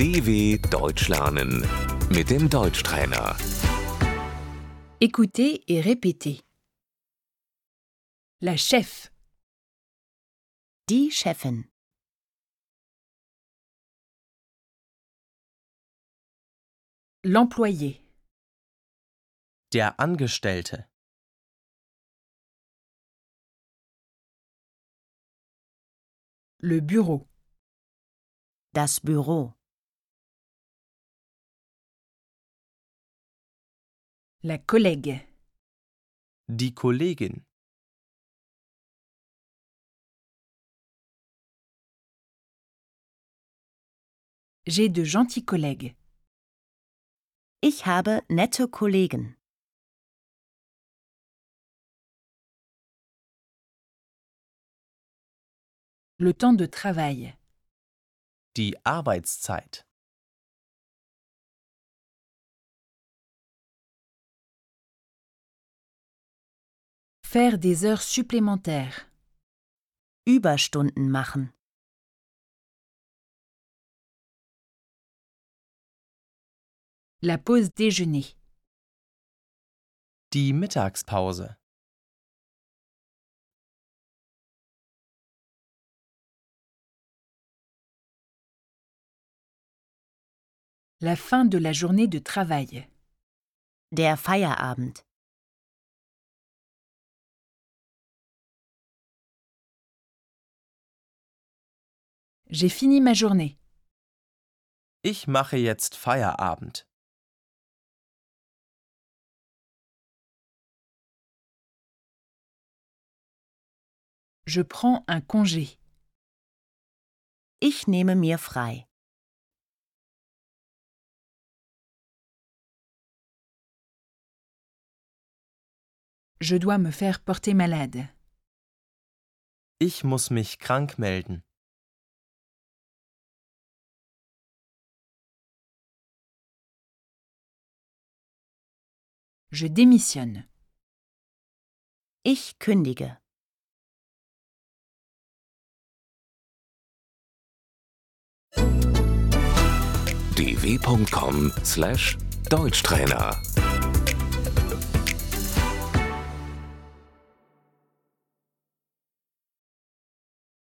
DW Deutsch lernen mit dem Deutschtrainer. Écoutez et répétez. La chef, Die Chefin. l'employé, Der Angestellte. le bureau, Das Büro. La collègue, Die Kollegin. j'ai de gentils collègues, Ich habe nette Kollegen. le temps de travail, Die Arbeitszeit. Faire des heures supplémentaires, Überstunden machen. la pause déjeuner, Die Mittagspause. la fin de la journée de travail, Der Feierabend. J'ai fini ma journée, Ich mache jetzt Feierabend. je prends un congé, Ich nehme mir frei. je dois me faire porter malade, Ich muss mich krank melden. Je démissionne, Ich kündige. dw.com/deutschtrainer